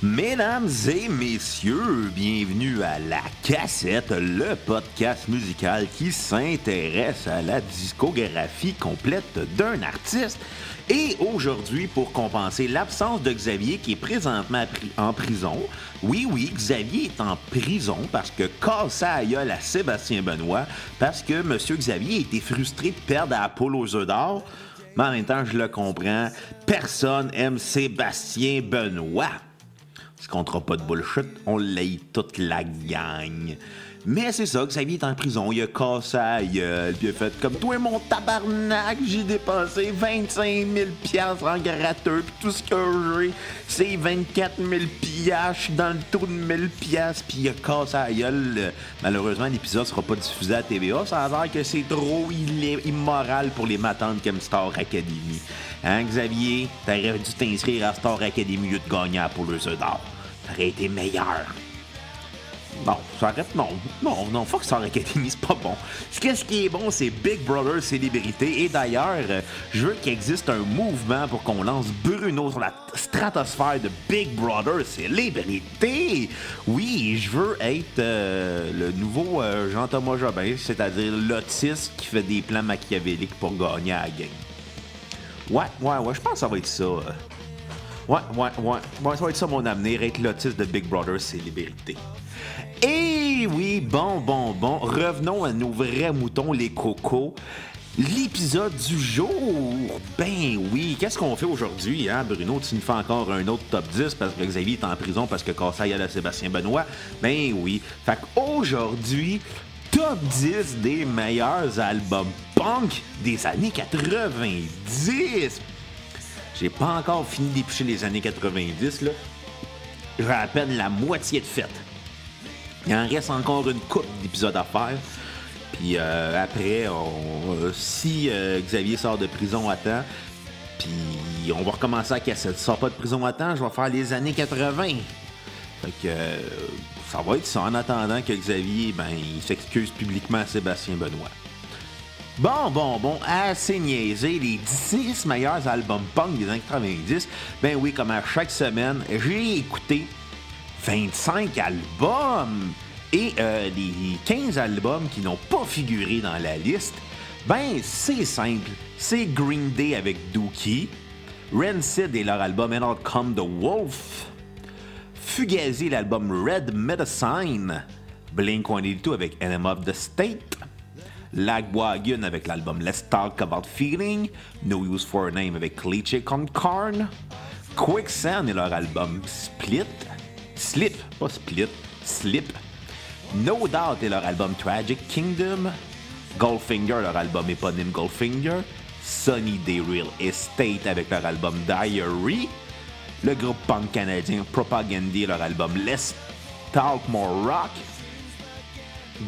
Mesdames et messieurs, bienvenue à La Cassette, le podcast musical qui s'intéresse à la discographie complète d'un artiste. Et aujourd'hui, pour compenser l'absence de Xavier qui est présentement en prison, oui, oui, Xavier est en prison parce que casse à à Sébastien Benoît, parce que Monsieur Xavier était frustré de perdre à Paul aux œufs d'or. Mais en même temps, je le comprends, personne aime Sébastien Benoît. Ce comptera pas de bullshit, on l'aille toute la gang. Mais c'est ça, Xavier est en prison, il a cassé la gueule, puis il a fait comme toi, mon tabarnak, j'ai dépensé 25 000 en gratteux, puis tout ce que j'ai, c'est 24 000 piastres, dans le taux de 1000 piastres, puis il a cassé la gueule. Malheureusement, l'épisode sera pas diffusé à TVA, ça a l'air que c'est trop immoral pour les matantes comme Star Academy. Hein, Xavier? T'aurais dû t'inscrire à Star Academy mieux de gagner pour le jeu d'or. T'aurais été meilleur. Non, j'arrête, non. Non, non, fuck Star Academy, c'est pas bon. Qu'est-ce qui est bon, c'est Big Brother Célébrité. Et d'ailleurs, euh, je veux qu'il existe un mouvement pour qu'on lance Bruno sur la stratosphère de Big Brother Célébrité. Oui, je veux être euh, le nouveau euh, Jean-Thomas Jobin, c'est-à-dire l'autiste qui fait des plans machiavéliques pour gagner à la game. Ouais, ouais, ouais, je pense que ça va être ça. Ouais, ouais, ouais. ouais ça va être ça mon avenir, être l'autiste de Big Brother Célébrité. Et oui, bon, bon, bon. Revenons à nos vrais moutons, les cocos. L'épisode du jour, ben oui, qu'est-ce qu'on fait aujourd'hui, hein, Bruno? Tu nous fais encore un autre top 10 parce que Xavier est en prison parce que Cassaille a la Sébastien Benoît. Ben oui. Fait qu'aujourd'hui, top 10 des meilleurs albums punk des années 90. J'ai pas encore fini d'éplucher les années 90, là. J'ai à peine la moitié de fête. Il en reste encore une coupe d'épisodes à faire. Puis euh, après, euh, si euh, Xavier sort de prison à temps, puis on va recommencer à cassette. Si sort pas de prison à temps, je vais faire les années 80. Fait que ça va être ça en attendant que Xavier ben, il s'excuse publiquement à Sébastien Benoît. Bon, bon, bon, assez niaisé, les 10 meilleurs albums punk des années 90. Ben oui, comme à chaque semaine, j'ai écouté 25 albums. Et euh, les 15 albums qui n'ont pas figuré dans la liste, ben c'est simple. C'est Green Day avec Dookie, Rancid et leur album And Out Come the Wolf, Fugazi l'album Red Medicine, Blink-182 avec Enemy of the State, Lagwagon avec l'album Let's Talk About Feeling, No Use for a Name avec Cliché Concarn, Quicksand et leur album Split, Slip, pas Split, Slip. No Doubt et leur album Tragic Kingdom. Goldfinger, leur album éponyme Goldfinger. Sunny Day Real Estate avec leur album Diary. Le groupe punk canadien Propagandy, leur album Let's Talk More Rock.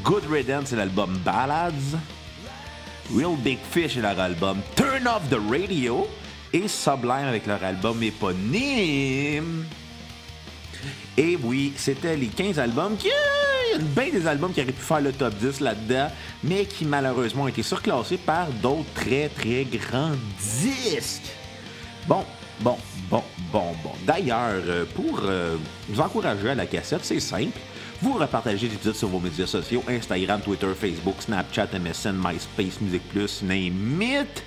Good Riddance et l'album Ballads. Real Big Fish et leur album Turn Off the Radio. Et Sublime avec leur album éponyme. Et oui, c'était les 15 albums qui. Il y a bien des albums qui auraient pu faire le top 10 là-dedans, mais qui malheureusement ont été surclassés par d'autres très très grands disques. Bon, bon, bon, bon, bon. D'ailleurs, euh, pour euh, vous encourager à la cassette, c'est simple. Vous repartagez l'épisode sur vos médias sociaux Instagram, Twitter, Facebook, Snapchat, MSN, MySpace, Music Plus, name it.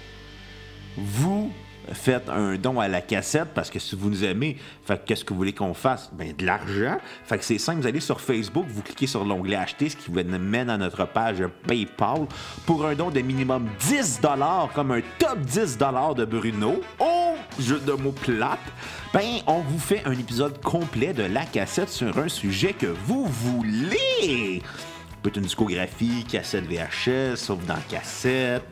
Vous faites un don à la cassette parce que si vous nous aimez, qu'est-ce que vous voulez qu'on fasse? Ben, de l'argent. Fait que c'est simple, vous allez sur Facebook, vous cliquez sur l'onglet acheter, ce qui vous mène à notre page PayPal pour un don de minimum 10 comme un top 10 de Bruno. Oh, jeu de mots plate. Ben, on vous fait un épisode complet de la cassette sur un sujet que vous voulez. Peut être une discographie, cassette VHS, sauf dans cassette.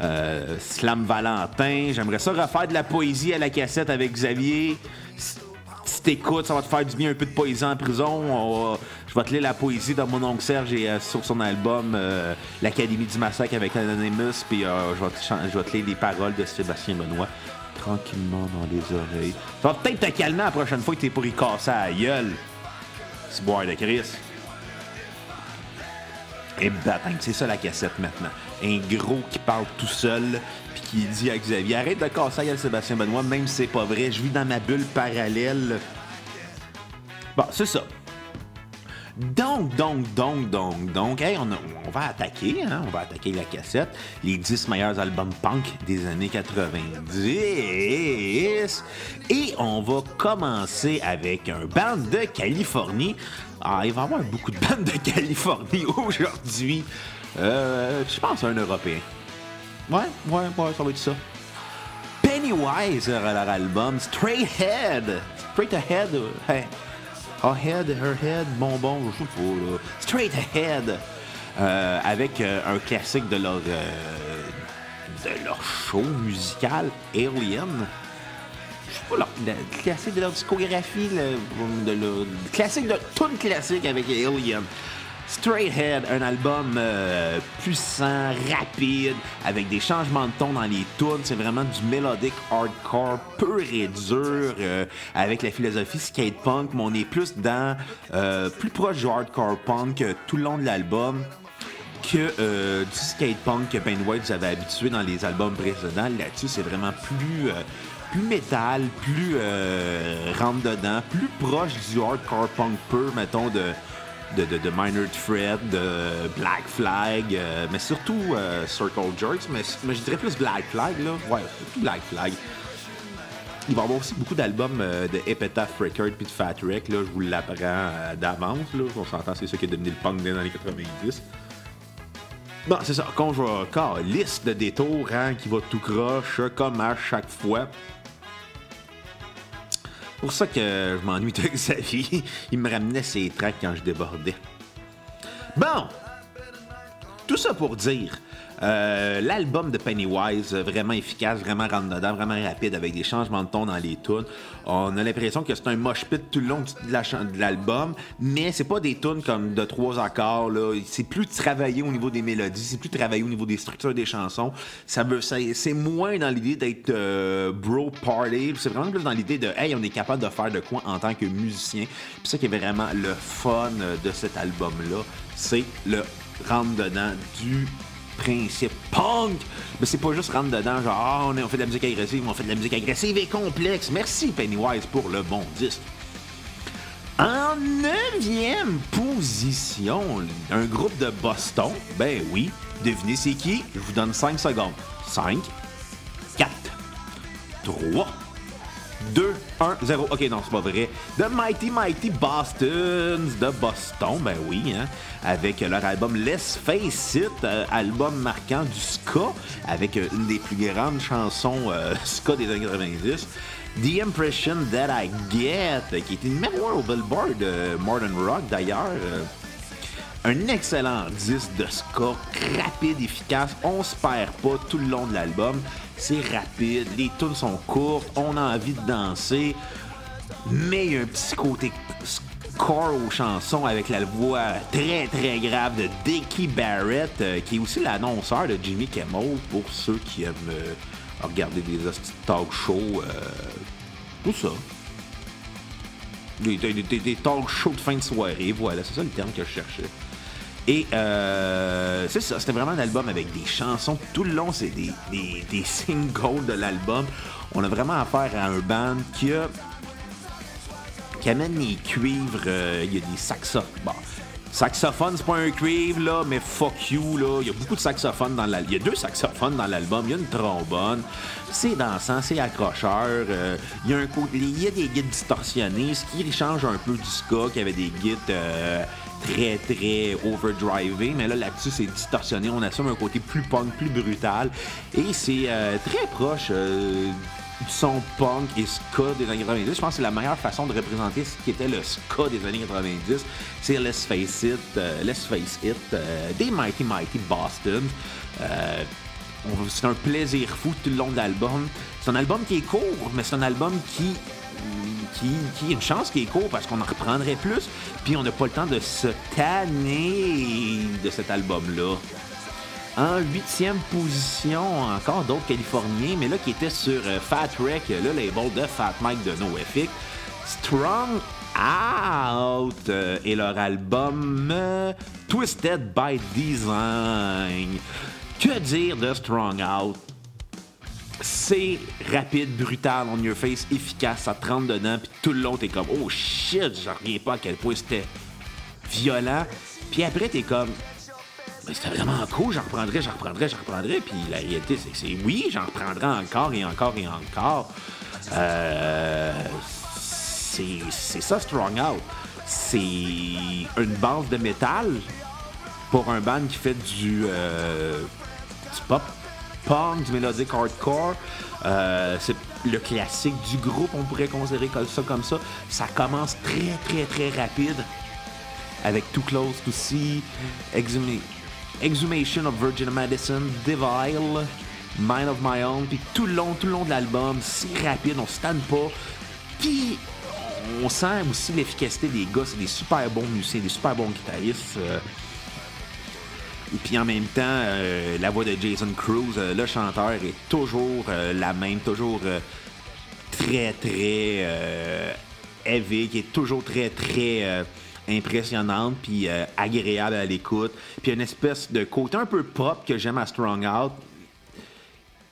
Euh, Slam Valentin. J'aimerais ça refaire de la poésie à la cassette avec Xavier. Si t'écoutes, ça va te faire du bien un peu de poésie en prison. je vais te lire la poésie de mon oncle Serge et, euh, sur son album euh, L'Académie du Massacre avec Anonymous. Puis je, vais te, lire les paroles de Sébastien Benoît tranquillement dans les oreilles. Ça va peut-être te calmer la prochaine fois que t'es pour y casser à la gueule. C'est boire de Chris. Et bataille, c'est ça la cassette maintenant un gros qui parle tout seul, puis qui dit à Xavier Arrête de casser à Sébastien Benoît, même si c'est pas vrai, je vis dans ma bulle parallèle. Bon, c'est ça. Donc, donc, donc, donc, donc, hey, on, on, va attaquer, hein, on va attaquer la cassette, les 10 meilleurs albums punk des années 90. Et on va commencer avec un band de Californie. Ah, il va y avoir beaucoup de bandes de Californie aujourd'hui. Euh, je pense un Européen. Ouais, ouais, ouais, ça va être ça. Pennywise, leur album Straight Head. Straight Ahead. Hey. Ahead, Her Head, Bonbon, je sais pas. Straight Ahead. Euh, avec euh, un classique de leur, euh, de leur show musical, Alien. Je pas, leur, le classique de leur discographie, le, de classique de tune classique avec Alien. Straight Head, un album euh, puissant, rapide, avec des changements de ton dans les tunes. C'est vraiment du mélodique hardcore pur et dur, euh, avec la philosophie skate punk, mais on est plus dans, euh, plus proche du hardcore punk tout le long de l'album que du skate punk que Ben White vous avait habitué dans les albums précédents. Là-dessus, c'est vraiment plus plus métal, plus rentre dedans, plus proche du hardcore punk pur, mettons, de, de, Minor Threat, de Black Flag, euh, mais surtout euh, Circle Jerks, mais, je dirais plus Black Flag, là. Ouais, surtout Black Flag. Il va y avoir aussi beaucoup d'albums euh, de Epitaph Record puis de Fat Wreck, là, je vous l'apprends d'avance, là. On s'entend, c'est ça qui a devenu le punk les années 90. Bon, c'est ça, quand je vois liste de détours, hein, qui va tout croche, comme à chaque fois pour ça que je m'ennuie de Xavier. Il me ramenait ses tracks quand je débordais. Bon! Tout ça pour dire euh, l'album de Pennywise, vraiment efficace, vraiment rentre dedans, vraiment rapide, avec des changements de ton dans les tunes. On a l'impression que c'est un mosh pit tout le long de l'album, mais c'est pas des tunes comme de trois accords. C'est plus travaillé au niveau des mélodies, c'est plus travaillé au niveau des structures des chansons. Ça c'est moins dans l'idée d'être euh, bro party. C'est vraiment plus dans l'idée de hey, on est capable de faire de quoi en tant que musicien. Puis ça qui est vraiment le fun de cet album-là, c'est le rentre dedans du principe punk. Mais c'est pas juste rentrer dedans, genre, ah, on, fait de la musique agressive, on fait de la musique agressive et complexe. Merci Pennywise pour le bon disque. En neuvième position, un groupe de Boston. Ben oui, devinez c'est qui? Je vous donne 5 secondes. 5, 4, 3, 2, 1, 0. Ok, non, c'est pas vrai. The Mighty Mighty Bostons de Boston, ben oui, hein, avec leur album Let's Face It, euh, album marquant du ska, avec euh, une des plus grandes chansons euh, ska des années 90. The Impression That I Get, qui est une mémoire au Billboard Modern Rock d'ailleurs. Un excellent disque de ska, rapide, efficace, on se perd pas tout le long de l'album c'est rapide, les tunes sont courtes, on a envie de danser, mais il y a un petit côté score aux chansons avec la voix très très grave de Dickie Barrett, euh, qui est aussi l'annonceur de Jimmy Kimmel pour ceux qui aiment euh, regarder des talk shows, euh, tout ça. Des, des, talk shows de fin de soirée, voilà, c'est ça le terme que je cherchais. Et euh, c'est ça, c'était vraiment un album avec des chansons. Tout le long, c'est des, des, singles de l'album. On a vraiment affaire à un band qui a qui amène les cuivres. Euh, il y a des saxophones. Bon, saxophone, c'est pas un cuivre, là, mais fuck you, là. Il y a beaucoup de saxophones dans l'album. Il y a deux saxophones dans l'album. Il y a une trombone. C'est dansant, c'est accrocheur. Euh, il y a un y a des guides distorsionnés, ce qui change un peu du ska, qui avait des guides très, très overdrivé, mais là, là-dessus, c'est distorsionné. On assume un côté plus punk, plus brutal. Et c'est euh, très proche euh, du son punk et ska des années 90. Je pense que c'est la meilleure façon de représenter ce qui était le ska des années 90. C'est Let's Face It, euh, Let's Face It, des Mighty Mighty Boston. c'est un plaisir fou tout le long de l'album. C'est un album qui est court, mais c'est un album qui qui, a une chance qui est court parce qu'on en reprendrait plus, puis on n'a pas le temps de se tanner de cet album-là. En huitième position, encore d'autres Californiens, mais là qui étaient sur euh, Fat Wreck, le label de Fat Mike de NoFX. Strong Out euh, et leur album euh, Twisted by Design. Que dire de Strong Out? C'est rapide, brutal, on your face, efficace, ça te rentre dedans, puis tout le long, t'es comme, oh shit, j'en reviens pas à quel point c'était violent. Puis après, t'es comme, c'était vraiment cool, j'en reprendrai, j'en reprendrai, j'en reprendrai. Puis la réalité, c'est que c'est oui, j'en reprendrai encore et encore et encore. Euh, c'est ça, Strong Out. C'est une base de métal pour un band qui fait du, euh, du pop punk, du mélodique hardcore. Euh, c'est le classique du groupe, on pourrait considérer ça comme ça. Ça commence très, très, très rapide avec Too Close to See, Exhumation of Virgin Medicine, Devile, Mind of My Own, puis tout le long, tout le long de l'album, c'est rapide, on se pas. Puis on sent aussi l'efficacité des gars, c'est des super bons musiciens, des super bons guitaristes. Euh. Et puis en même temps, euh, la voix de Jason Cruz, euh, le chanteur, est toujours la même, toujours très très heavy, qui est toujours très très impressionnante puis agréable à l'écoute. Puis une espèce de côté un peu pop que j'aime à Strong Out,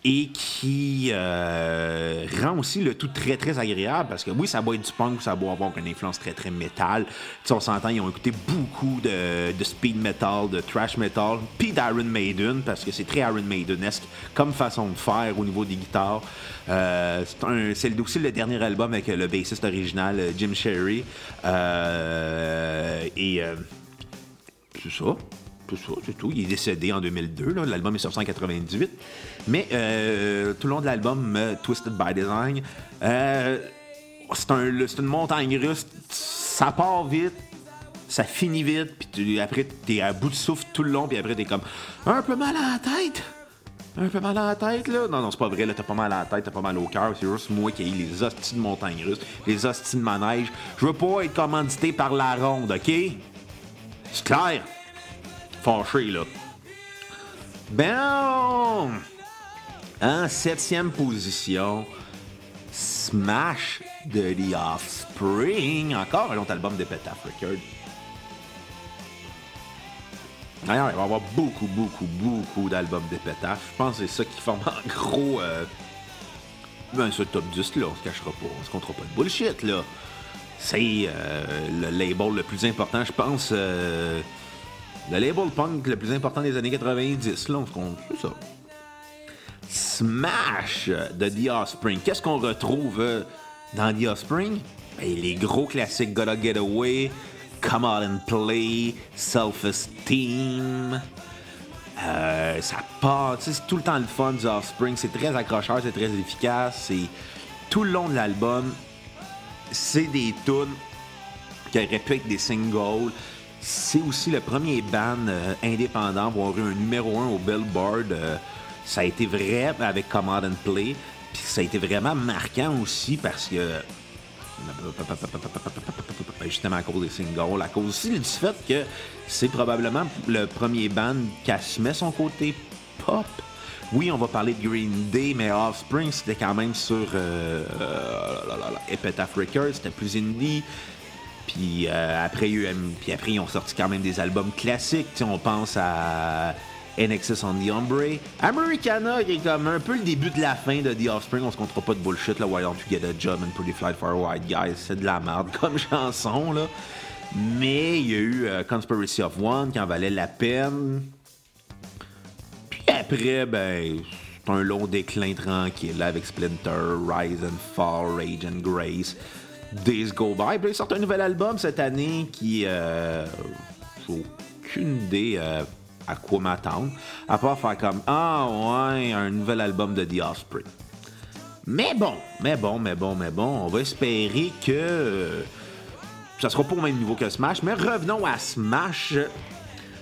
et qui euh, rend aussi le tout très très agréable parce que oui ça être du punk ça doit avoir une influence très très métal. On s'entend ils ont écouté beaucoup de, speed metal de trash metal puis d'Iron Maiden parce que c'est très Iron Maidenesque comme façon de faire au niveau des guitares. Euh, c'est aussi le dernier album avec le bassiste original Jim Sherry. Euh, et c'est ça tout ça, c'est tout. Il est décédé en 2002. L'album est sur 198. Mais euh, tout le long de l'album, euh, Twisted by Design, euh, c'est une montagne russe. Ça part vite, ça finit vite, puis après, t'es à bout de souffle tout le long, puis après, t'es comme un peu mal à la tête. Un peu mal à la tête, là? Non, non, c'est pas vrai, là, t'as pas mal à la tête, t'as pas mal au cœur. C'est juste moi qui ai les hosties de montagne russe, les hosties de manège. Je veux pas être commandité par la ronde, OK? C'est clair? Fâché, là. Ben, en septième position, Smash de The Offspring. Encore un autre album de Petaf Record. D'ailleurs, il va y avoir beaucoup, beaucoup, beaucoup d'albums de Petaf. Je pense que c'est ça qui forme en gros euh, ben, ce top 10 là. On se cachera pas. On se comptera pas de bullshit là. C'est euh, le label le plus important, je pense. Euh, le label punk le plus important des années 90, là, on se compte, ça. Smash de The Offspring. Qu'est-ce qu'on retrouve euh, dans The Offspring? Ben, les gros classiques Gotta Get Away, Come Out and Play, Self-Esteem. Euh, ça part, c'est tout le temps le fun du Offspring. C'est très accrocheur, c'est très efficace. C'est tout le long de l'album, c'est des tunes qui auraient des singles c'est aussi le premier band euh, indépendant à avoir eu un numéro 1 au Billboard. Euh, ça a été vrai avec Command and Play. Puis ça a été vraiment marquant aussi parce que. Justement à cause des singles, à cause aussi du fait que c'est probablement le premier band qui assumait son côté pop. Oui, on va parler de Green Day, mais Offspring, c'était quand même sur euh, Epitaph Records, c'était plus indie. Puis, euh, après, puis après, ils ont sorti quand même des albums classiques. on pense à NXS on the Umbre. Americana, qui est comme un peu le début de la fin de The Offspring. On se comptera pas de bullshit. Là. Why don't you get a job and pretty flight for a white guy? C'est de la merde comme chanson. là. Mais il y a eu euh, Conspiracy of One qui en valait la peine. Puis après, ben, c'est un long déclin tranquille avec Splinter, Rise and Fall, Rage and Grace. Days Go By. Puis ils sortent un nouvel album cette année qui. Euh, aucune idée euh, à quoi m'attendre. À part faire comme Ah ouais, un nouvel album de The Offspring. Mais bon, mais bon, mais bon, mais bon, on va espérer que. Euh, ça sera pas au même niveau que Smash, mais revenons à Smash.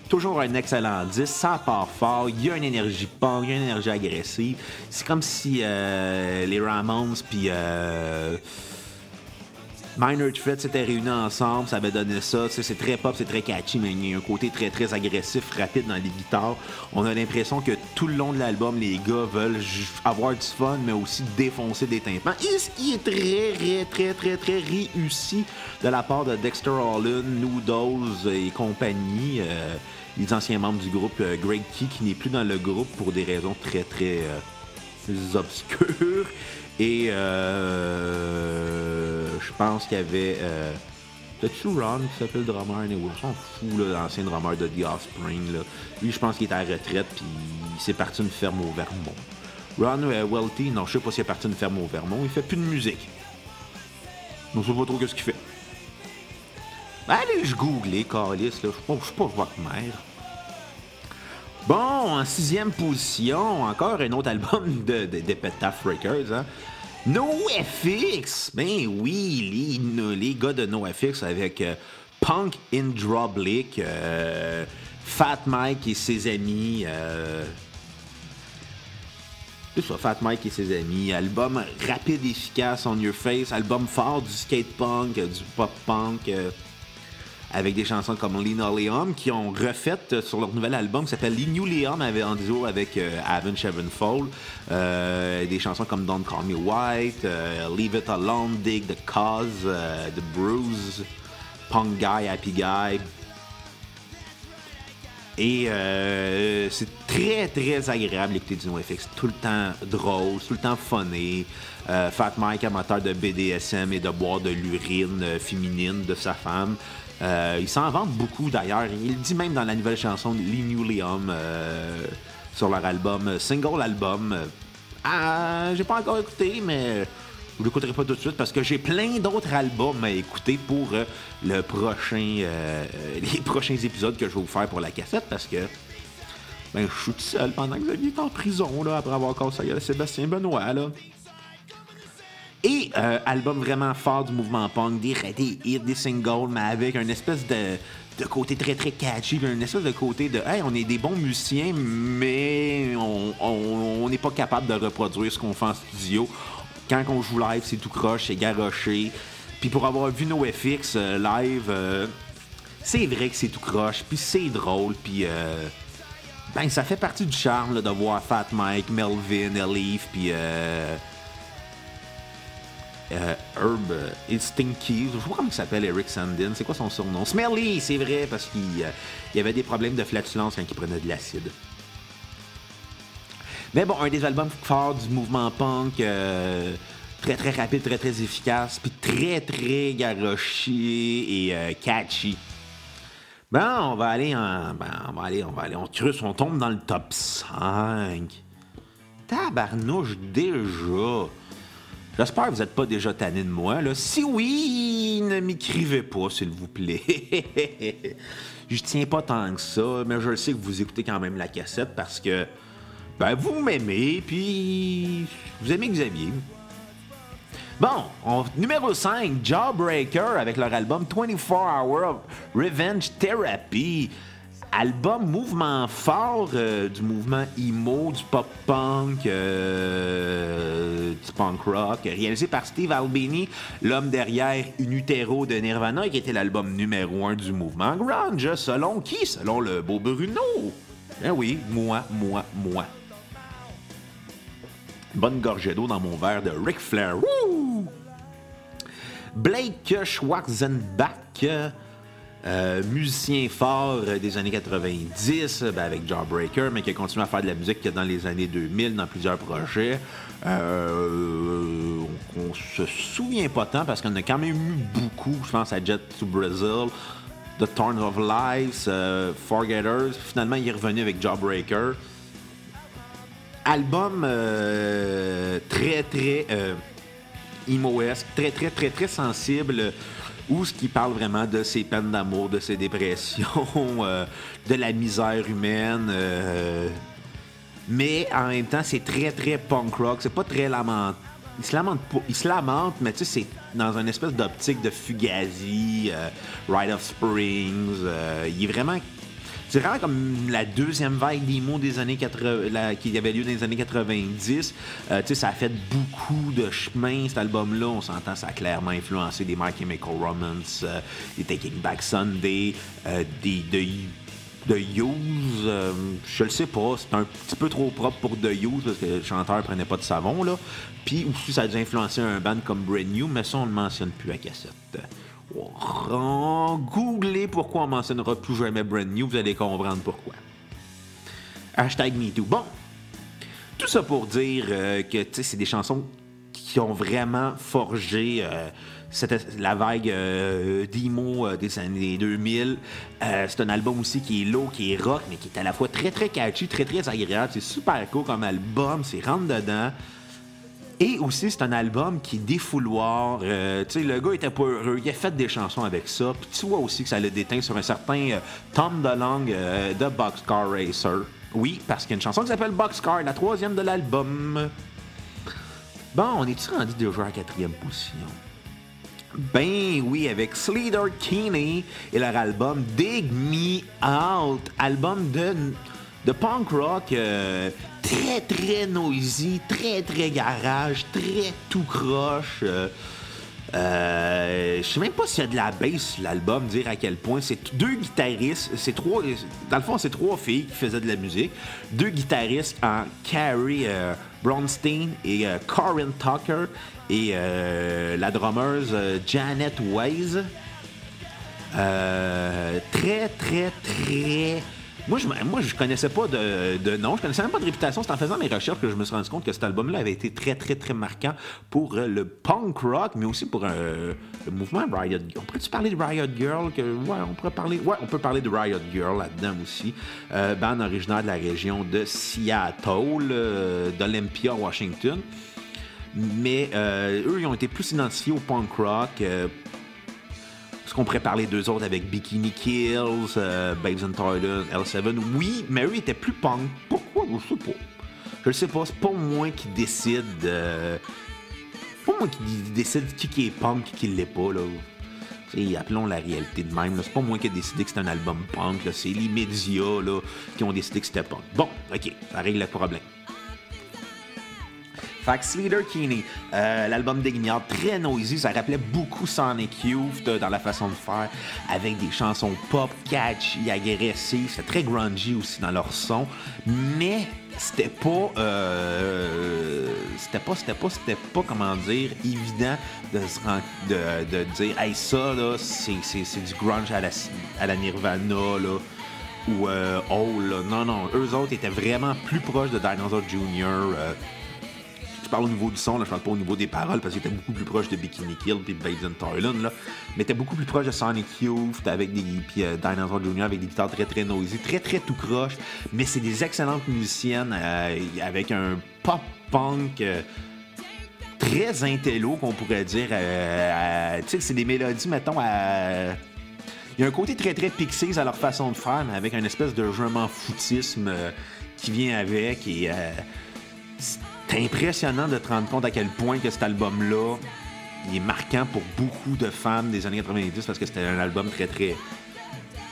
Toujours un excellent disque, ça part fort, il y a une énergie punk, il y a une énergie agressive. C'est comme si euh, les Ramones puis Minor Threat s'étaient réunis ensemble, ça avait donné ça. C'est très pop, c'est très catchy, mais il y a un côté très très agressif, rapide dans les guitares. On a l'impression que tout le long de l'album, les gars veulent avoir du fun, mais aussi défoncer des tympans. Et ce qui est très très très très très réussi de la part de Dexter Holland, Noodles et compagnie. Euh, les anciens membres du groupe euh, Greg Key qui n'est plus dans le groupe pour des raisons très très euh, obscurs. Et euh, je pense qu'il y avait. Euh, T'as-tu Ron qui s'appelle le drummer? On s'en fout, l'ancien drummer de The Offspring. Là. Lui, je pense qu'il est à retraite, puis il s'est parti une ferme au Vermont. Ron euh, Welty, non, je sais pas s'il est parti une ferme au Vermont. Il fait plus de musique. Donc, je sais pas trop ce qu'il fait. Ben, allez, je googlais, Carlis, là. Je suis pas, votre mère. Bon, en sixième position, encore un autre album de, de, de hein. NoFX! Ben oui, les, gars de NoFX avec euh, Punk in Drublick, euh, Fat Mike et ses amis. Euh, Fat Mike et ses amis. Album rapide, efficace, on your face. Album fort du skate punk, du pop punk avec des chansons comme Linoleum qui ont refait euh, sur leur nouvel album qui s'appelle Linoleum en duo avec euh, Avon Sevenfold. Euh, des chansons comme Don't Call Me White, Leave It Alone, Dig the Cause, The Bruise, Punk Guy, Happy Guy. Et c'est très très agréable d'écouter du NoFX. Tout le temps drôle, tout le temps funny. Fat Mike, amateur de BDSM et de boire de l'urine féminine de sa femme. Euh, il s'en vante beaucoup d'ailleurs. Il dit même dans la nouvelle chanson Linoleum euh, sur leur album, euh, single album. Ah, j'ai pas encore écouté, mais je l'écouterai pas tout de suite parce que j'ai plein d'autres albums à écouter pour le prochain, les prochains épisodes que je vais vous faire pour la cassette parce que ben, je suis tout seul pendant que Xavier est en prison là, après avoir cassé Sébastien Benoît. Là. Et euh, album vraiment fort du mouvement punk, des, des des singles, mais avec un espèce de, côté très très catchy, un espèce de côté de hey, on est des bons musiciens, mais on n'est pas capable de reproduire ce qu'on fait en studio. Quand on joue live, c'est tout croche, c'est garoché. Puis pour avoir vu nos FX euh, live, euh, c'est vrai que c'est tout croche, puis c'est drôle, puis ben ça fait partie du charme de voir Fat Mike, Melvin, Elif, puis euh, Herb euh, Stinky, je sais pas comment il s'appelle, Eric Sandin, c'est quoi son surnom? Smelly, c'est vrai, parce qu'il euh, avait des problèmes de flatulence quand il prenait de l'acide. Mais bon, un des albums forts du mouvement punk, très très rapide, très très efficace, puis très très garoché et catchy. Bon, on va aller en. Ben, on va aller, on va aller, on creuse, on tombe dans le top 5. Tabarnouche déjà. J'espère que vous n'êtes pas déjà tanné de moi. Là. Si oui, ne m'écrivez pas, s'il vous plaît. je tiens pas tant que ça, mais je sais que vous écoutez quand même la cassette parce que ben, vous m'aimez, puis vous aimez Xavier. Bon, numéro 5, Jawbreaker avec leur album 24 Hour Revenge Therapy album mouvement fort euh, du mouvement emo, du pop-punk, euh, du punk rock, réalisé par Steve Albini, l'homme derrière In Utero de Nirvana, qui était l'album numéro un du mouvement grunge. Selon qui? Selon le beau Bruno. Eh oui, moi, moi, moi. Bonne gorgée d'eau dans mon verre de Ric Flair. Blake Schwarzenbach euh, musicien fort euh, des années 90 ben, avec Jawbreaker, mais qui a continué à faire de la musique dans les années 2000 dans plusieurs projets. Euh, on, se souvient pas tant parce qu'on a quand même eu beaucoup, je pense à Jet to Brazil, The Thorns of Life, Forgetters. Finalement, il est revenu avec Jawbreaker. Album très très emo-esque, très très très très sensible ou ce qui parle vraiment de ses peines d'amour, de ses dépressions, euh, de la misère humaine. Euh, mais en même temps, c'est très, très punk rock. C'est pas très lament. Il se lamente mais tu sais, c'est dans une espèce d'optique de Fugazi, euh, Ride of Springs. il est vraiment c'est vraiment comme la deuxième vague d'emo des années 80, qui avait lieu dans les années 90. Euh, ça a fait beaucoup de chemin, cet album-là. On s'entend, ça a clairement influencé des My Chemical Romance, euh, des Taking Back Sunday, euh, des, de, de Use. je le sais pas, c'est un petit peu trop propre pour The Use parce que le chanteur prenait pas de savon. là. Puis aussi, ça a dû influencer un band comme Brand New, mais ça, on ne mentionne plus à cassette. Googlez pourquoi on mentionnera plus jamais Brand New, vous allez comprendre pourquoi. Hashtag MeToo. Bon. Tout ça pour dire que c'est des chansons qui ont vraiment forgé la vague euh, d'emo euh, des années 2000. Euh, c'est un album aussi qui est low, qui est rock, mais qui est à la fois très très catchy, très très agréable. C'est super cool comme album, c'est rentre dedans. Et aussi, c'est un album qui défouloir. tu sais, le gars était pas heureux. Il a fait des chansons avec ça. Puis tu vois aussi que ça l'a déteint sur un certain Tom DeLonge de Boxcar Racer. Oui, parce qu'il y a une chanson qui s'appelle Boxcar, la troisième de l'album. Bon, on est-tu rendu déjà à la quatrième position? Ben oui, avec Sleater Keeney et leur album Dig Me Out, album de, punk rock euh, très très noisy, très très garage, très tout croche. Euh, euh, je sais même pas s'il y a de la bass l'album, dire à quel point. C'est deux guitaristes, c'est trois, dans le fond, c'est trois filles qui faisaient de la musique. Deux guitaristes en Carrie euh, Bronstein et euh, Tucker et euh, la drummeuse Janet Wise. très, très, très moi, je, moi, connaissais pas de, nom, je connaissais même pas de réputation. C'est en faisant mes recherches que je me suis rendu compte que cet album-là avait été très, très, très marquant pour euh, le punk rock, mais aussi pour euh, le mouvement Riot Girl. On pourrait-tu parler de Riot Girl? Ouais, on parler, on peut parler de Riot Girl là-dedans aussi. Euh, band originaire de la région de Seattle, d'Olympia, Washington. Mais eux, ils ont été plus identifiés au punk rock est-ce qu'on pourrait parler d'eux autres avec Bikini Kills, euh, Babes in Toyland, L7? Oui, mais eux étaient plus punk. Pourquoi? Je sais pas. Je sais pas. C'est pas moi qui décide. Euh... pas moi qui décide qui, est punk et qui l'est pas, là. Appelons la réalité de même. C'est pas moi qui ai décidé que c'était un album punk. C'est les médias là, qui ont décidé que c'était punk. Bon, ok, ça règle le problème. Fax Leader Keeney, euh, l'album d'Ignard, très noisy, ça rappelait beaucoup Sonic Youth dans la façon de faire, avec des chansons pop, catchy, agressives, c'est très grungy aussi dans leur son, mais c'était pas, euh, c'était pas, c'était pas, c'était pas, comment dire, évident de, de, de dire, hey, ça, là, c'est, du grunge à la, à la Nirvana, là ou euh, oh là, non, non, eux autres étaient vraiment plus proches de Dinosaur Jr., euh, parle au niveau du son, là, je parle pas au niveau des paroles, parce qu'il était beaucoup plus proche de Bikini Kill et Babes in Toyland, là. Mais était beaucoup plus proche de Sonic Youth, avec des, puis euh, Dinosaur Jr., avec des guitares très très noisy, très très tout croche. Mais c'est des excellentes musiciennes euh, avec un pop-punk. Euh, très intello, qu'on pourrait dire. tu sais, c'est des mélodies, mettons, à. Il y a un côté très très pixé à leur façon de faire, mais avec une espèce de jeu foutisme qui vient avec. Et c'est impressionnant de te rendre compte à quel point que cet album-là, il est marquant pour beaucoup de fans des années 90 parce que c'était un album très, très...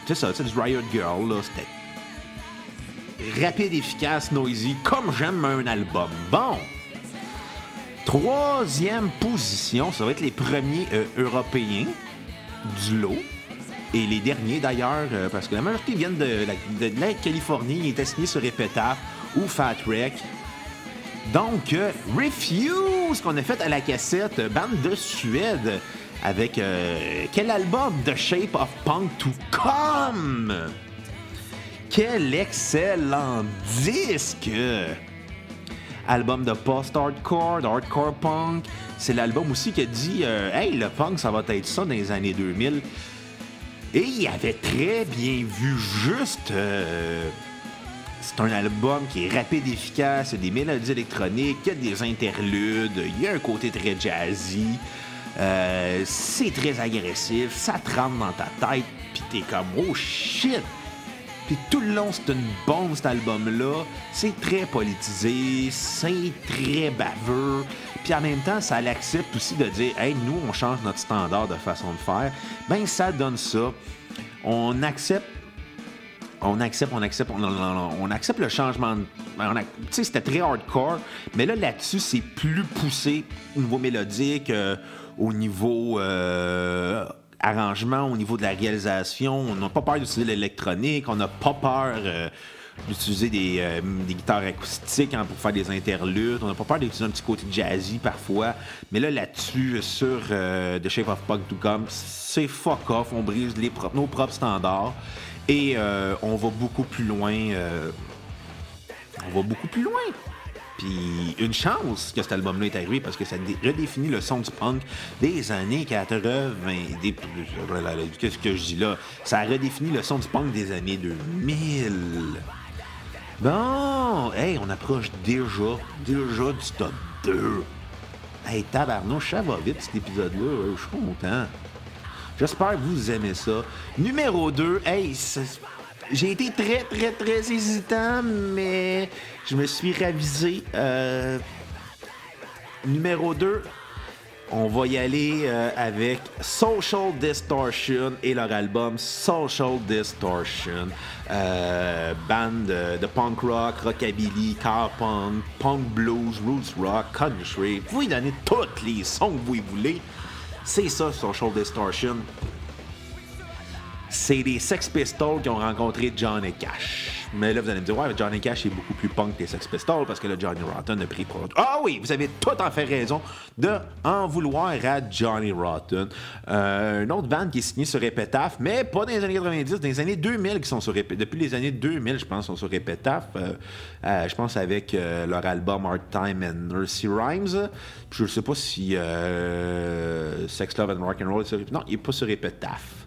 Tu sais ça, c'est du Riot Girl, là, c'était rapide, efficace, noisy, comme j'aime un album. Bon! Troisième position, ça va être les premiers euh, Européens du lot. Et les derniers d'ailleurs, euh, parce que la majorité viennent de la, de, Californie, ils étaient signés sur Epitaph ou Fat Wreck. Donc, euh, Refuse qu'on a fait à la cassette, bande de Suède, avec euh, quel album The Shape of Punk to Come? Quel excellent disque! Album de post-hardcore, hardcore punk. C'est l'album aussi qui a dit euh, Hey, le punk, ça va être ça dans les années 2000. Et il avait très bien vu juste c'est un album qui est rapide, efficace, il y a des mélodies électroniques, il y a des interludes, il y a un côté très jazzy. Euh, c'est très agressif, ça te rentre dans ta tête, puis t'es comme oh shit! Puis tout le long, c'est une bombe cet album-là. C'est très politisé, c'est très baveux. Puis en même temps, ça l'accepte aussi de dire Hey, nous, on change notre standard de façon de faire. Ben, ça donne ça. On accepte on accepte, on accepte, on, accepte le changement. Ben, tu sais, c'était très hardcore, mais là, là-dessus, c'est plus poussé au niveau mélodique, euh, au niveau euh, arrangement, au niveau de la réalisation. On n'a pas peur d'utiliser l'électronique, on n'a pas peur euh, d'utiliser des, guitares acoustiques hein, pour faire des interludes. On n'a pas peur d'utiliser un petit côté jazzy parfois. Mais là, là-dessus, sur The Shape of Punk to Come, c'est fuck off. On brise nos propres standards. Et euh, on va beaucoup plus loin. Euh, on va beaucoup plus loin. Puis une chance que cet album-là est arrivé parce que ça redéfinit le son du punk des années 80. Des, Qu'est-ce que je dis là? Ça a redéfini le son du punk des années 2000. Bon, hey, on approche déjà, déjà du top 2. Hey, tabarnouche, ça va vite cet épisode-là. Je suis content. J'espère que vous aimez ça. Numéro 2, hey, j'ai été très, très, très hésitant, mais je me suis ravisé. Euh, numéro 2, on va y aller euh, avec Social Distortion et leur album Social Distortion. Euh, band de, punk rock, rockabilly, car punk, punk blues, roots rock, country. Vous y donnez tous les sons que vous voulez. C'est ça, Social Distortion c'est les Sex Pistols qui ont rencontré Johnny Cash. Mais là, vous allez me dire, ouais, Johnny Cash est beaucoup plus punk que les Sex Pistols parce que là, Johnny Rotten a pris pour. Ah oui, vous avez tout en fait raison de en vouloir à Johnny Rotten. Euh, une autre bande qui est signée sur Epitaph, mais pas dans les années 90, dans les années 2000 qui sont sur Epitaph. Depuis les années 2000, je pense, sont sur Epitaph. Euh, euh, je pense avec leur album Hard Time and Nursery Rhymes. Je ne sais pas si Sex, Love and Rock and Roll est sur Non, il n'est pas sur Epitaph.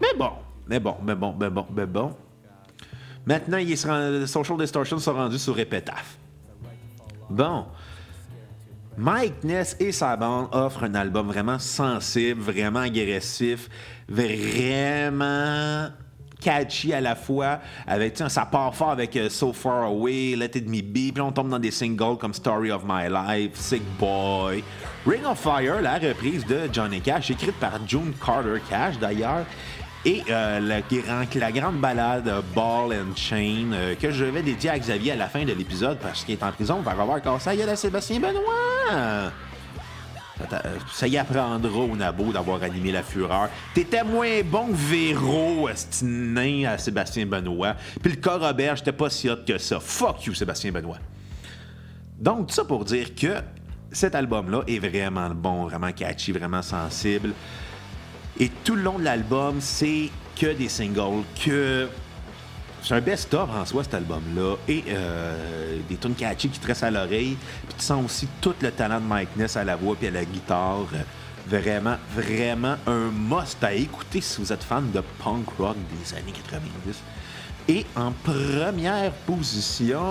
Mais bon, mais bon, mais bon, mais bon, mais bon. Maintenant, il Social Distortion sont rendus sur Epitaph. Bon. Mike Ness et sa bande offrent un album vraiment sensible, vraiment agressif, vraiment catchy à la fois. Avec, ça part fort avec euh, So Far Away, Let It Me Be, puis on tombe dans des singles comme Story of My Life, Sick Boy, Ring of Fire, la reprise de Johnny Cash, écrite par June Carter Cash d'ailleurs, et euh, la, grande balade Ball and Chain euh, que je vais dédier à Xavier à la fin de l'épisode parce qu'il est en prison va avoir cassé la à Sébastien Benoît. Ça y apprendra au Nabo d'avoir animé la fureur. T'étais moins bon que Véro, nain à Sébastien Benoît. Puis le corps Robert, j'étais pas si hot que ça. Fuck you, Sébastien Benoît. Donc, tout ça pour dire que cet album-là est vraiment bon, vraiment catchy, vraiment sensible. Et tout le long de l'album, c'est que des singles, que. C'est un best-of en soi, cet album-là. Et euh, des tunes catchy qui te restent à l'oreille. Puis tu sens aussi tout le talent de Mike Ness à la voix puis à la guitare. Vraiment, vraiment un must à écouter si vous êtes fan de punk rock des années 90. Et en première position.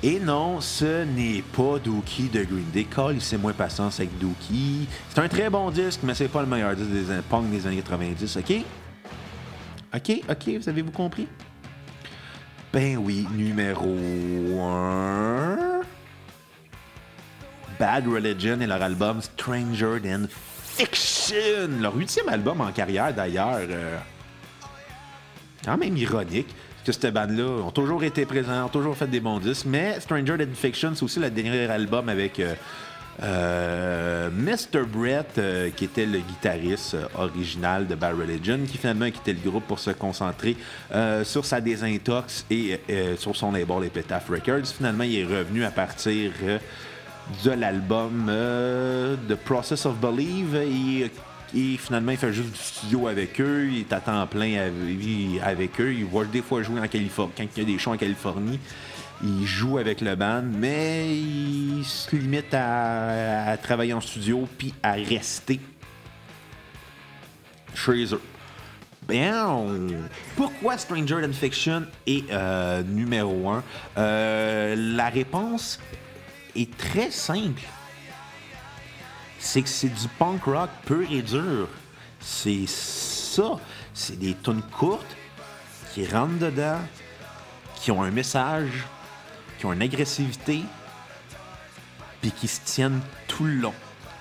Et non, ce n'est pas Dookie de Green Day. Call, c'est moins patience avec Dookie. C'est un très bon disque, mais c'est pas le meilleur disque des punk des années 90, OK? OK, OK, vous avez-vous compris? Ben oui, numéro 1. Bad Religion et leur album Stranger Than Fiction. Leur huitième album en carrière, d'ailleurs. Euh, quand même ironique que cette bande-là ont toujours été présents, ont toujours fait des bons disques. Mais Stranger Than Fiction, c'est aussi le dernier album avec euh, euh, Mr. Brett, euh, qui était le guitariste original de Bad Religion, qui finalement a quitté le groupe pour se concentrer sur sa désintox et sur son label Epitaph Records. Finalement, il est revenu à partir de l'album The Process of Believe. Et et finalement, il fait juste du studio avec eux. Il est à temps plein avec eux. Il voit des fois jouer en Californie. Quand il y a des shows en Californie, il joue avec le band, mais il se limite à, travailler en studio puis à rester chez. Bien, pourquoi Stranger Than Fiction est euh, numéro un? Euh, la réponse est très simple c'est que c'est du punk rock pur et dur. C'est ça. C'est des tunes courtes qui rentrent dedans, qui ont un message, qui ont une agressivité, puis qui se tiennent tout le long.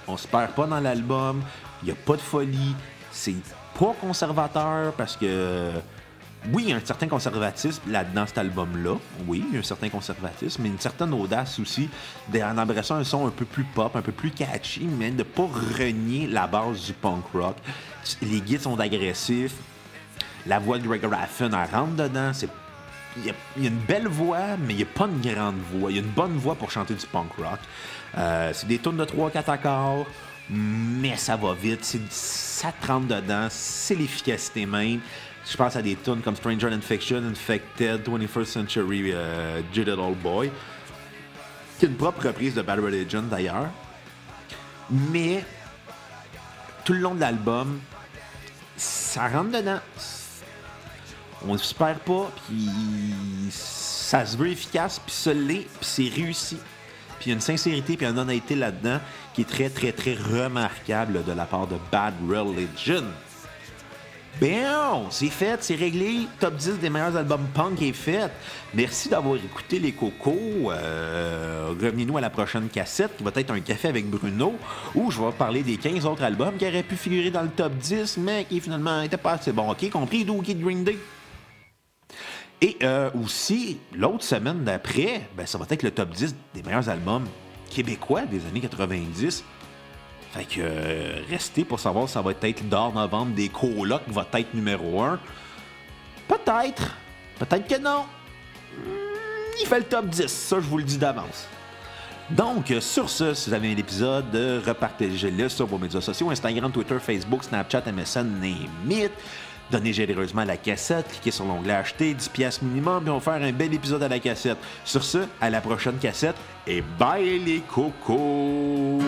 On se perd pas dans l'album, il n'y a pas de folie, c'est pas conservateur parce que oui, il y a un certain conservatisme là-dedans, cet album-là. Oui, il y a un certain conservatisme, mais une certaine audace aussi en embrassant un son un peu plus pop, un peu plus catchy, mais de ne pas renier la base du punk rock. Les guides sont agressifs. La voix de Greg Raffin, elle rentre dedans. Il y, a, une belle voix, mais il n'y a pas une grande voix. Il y a une bonne voix pour chanter du punk rock. Euh, c'est des tournes de 3-4 accords, mais ça va vite. Ça te rentre dedans. C'est l'efficacité même Je pense à des tunes comme Stranger in Fiction, Infected, 21st Century euh, Jaded Old Boy, qui est une propre reprise de Bad Religion d'ailleurs. Mais tout le long de l'album, ça rentre dedans. On ne se perd pas, puis ça se veut efficace, puis ça l'est, puis c'est réussi. Puis il y a une sincérité puis une honnêteté là-dedans qui est très, très, très remarquable de la part de Bad Religion. Bien, c'est fait, c'est réglé. Top 10 des meilleurs albums punk est fait. Merci d'avoir écouté les cocos. Euh, revenez-nous à la prochaine cassette qui va être un café avec Bruno où je vais parler des 15 autres albums qui auraient pu figurer dans le top 10 mais qui finalement n'étaient pas assez bons. OK, compris Dookie Green Day? Et euh, aussi, l'autre semaine d'après, ben, ça va être le top 10 des meilleurs albums québécois des années 90. Fait que euh, restez pour savoir si ça va être d'or novembre des colocs va être numéro 1. Peut-être. Peut-être que non. Hmm, il fait le top 10, ça je vous le dis d'avance. Donc, sur ce, si vous avez un épisode, repartagez-le sur vos médias sociaux, Instagram, Twitter, Facebook, Snapchat, MSN, name Donnez généreusement la cassette, cliquez sur l'onglet acheter, 10 pièces minimum, et on va faire un bel épisode à la cassette. Sur ce, à la prochaine cassette, et bye les cocos!